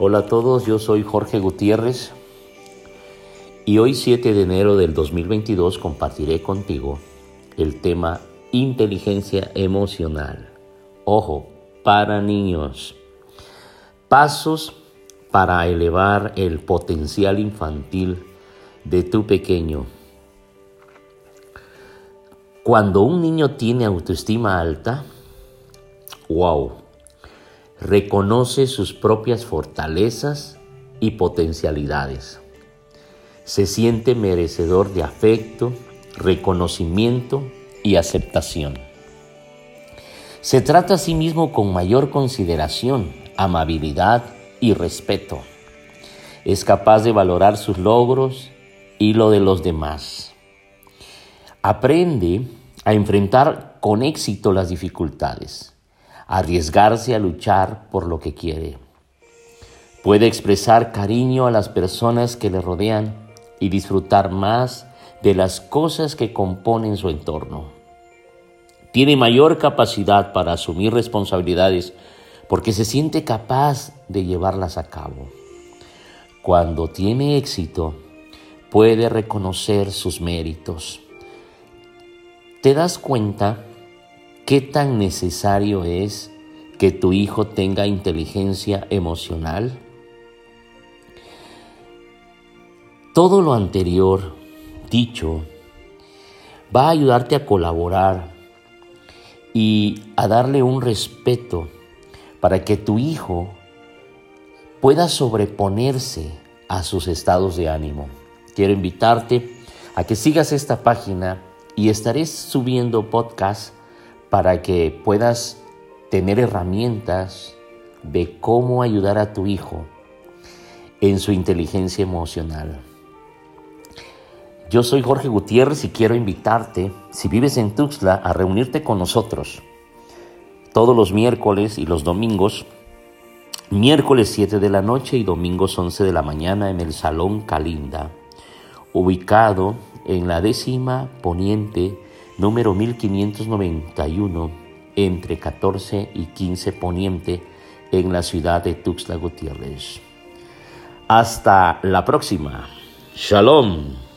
Hola a todos, yo soy Jorge Gutiérrez y hoy 7 de enero del 2022 compartiré contigo el tema inteligencia emocional. Ojo, para niños. Pasos para elevar el potencial infantil de tu pequeño. Cuando un niño tiene autoestima alta, wow, reconoce sus propias fortalezas y potencialidades. Se siente merecedor de afecto, reconocimiento y aceptación. Se trata a sí mismo con mayor consideración, amabilidad y respeto. Es capaz de valorar sus logros y lo de los demás. Aprende a enfrentar con éxito las dificultades, arriesgarse a luchar por lo que quiere. Puede expresar cariño a las personas que le rodean y disfrutar más de las cosas que componen su entorno. Tiene mayor capacidad para asumir responsabilidades porque se siente capaz de llevarlas a cabo. Cuando tiene éxito, puede reconocer sus méritos. ¿Te das cuenta qué tan necesario es que tu hijo tenga inteligencia emocional? Todo lo anterior dicho va a ayudarte a colaborar y a darle un respeto para que tu hijo pueda sobreponerse a sus estados de ánimo. Quiero invitarte a que sigas esta página y estaré subiendo podcasts para que puedas tener herramientas de cómo ayudar a tu hijo en su inteligencia emocional. Yo soy Jorge Gutiérrez y quiero invitarte, si vives en Tuxtla, a reunirte con nosotros todos los miércoles y los domingos, miércoles 7 de la noche y domingos 11 de la mañana en el Salón Calinda, ubicado en la décima poniente número 1591 entre 14 y 15 poniente en la ciudad de Tuxtla Gutiérrez. Hasta la próxima. Shalom.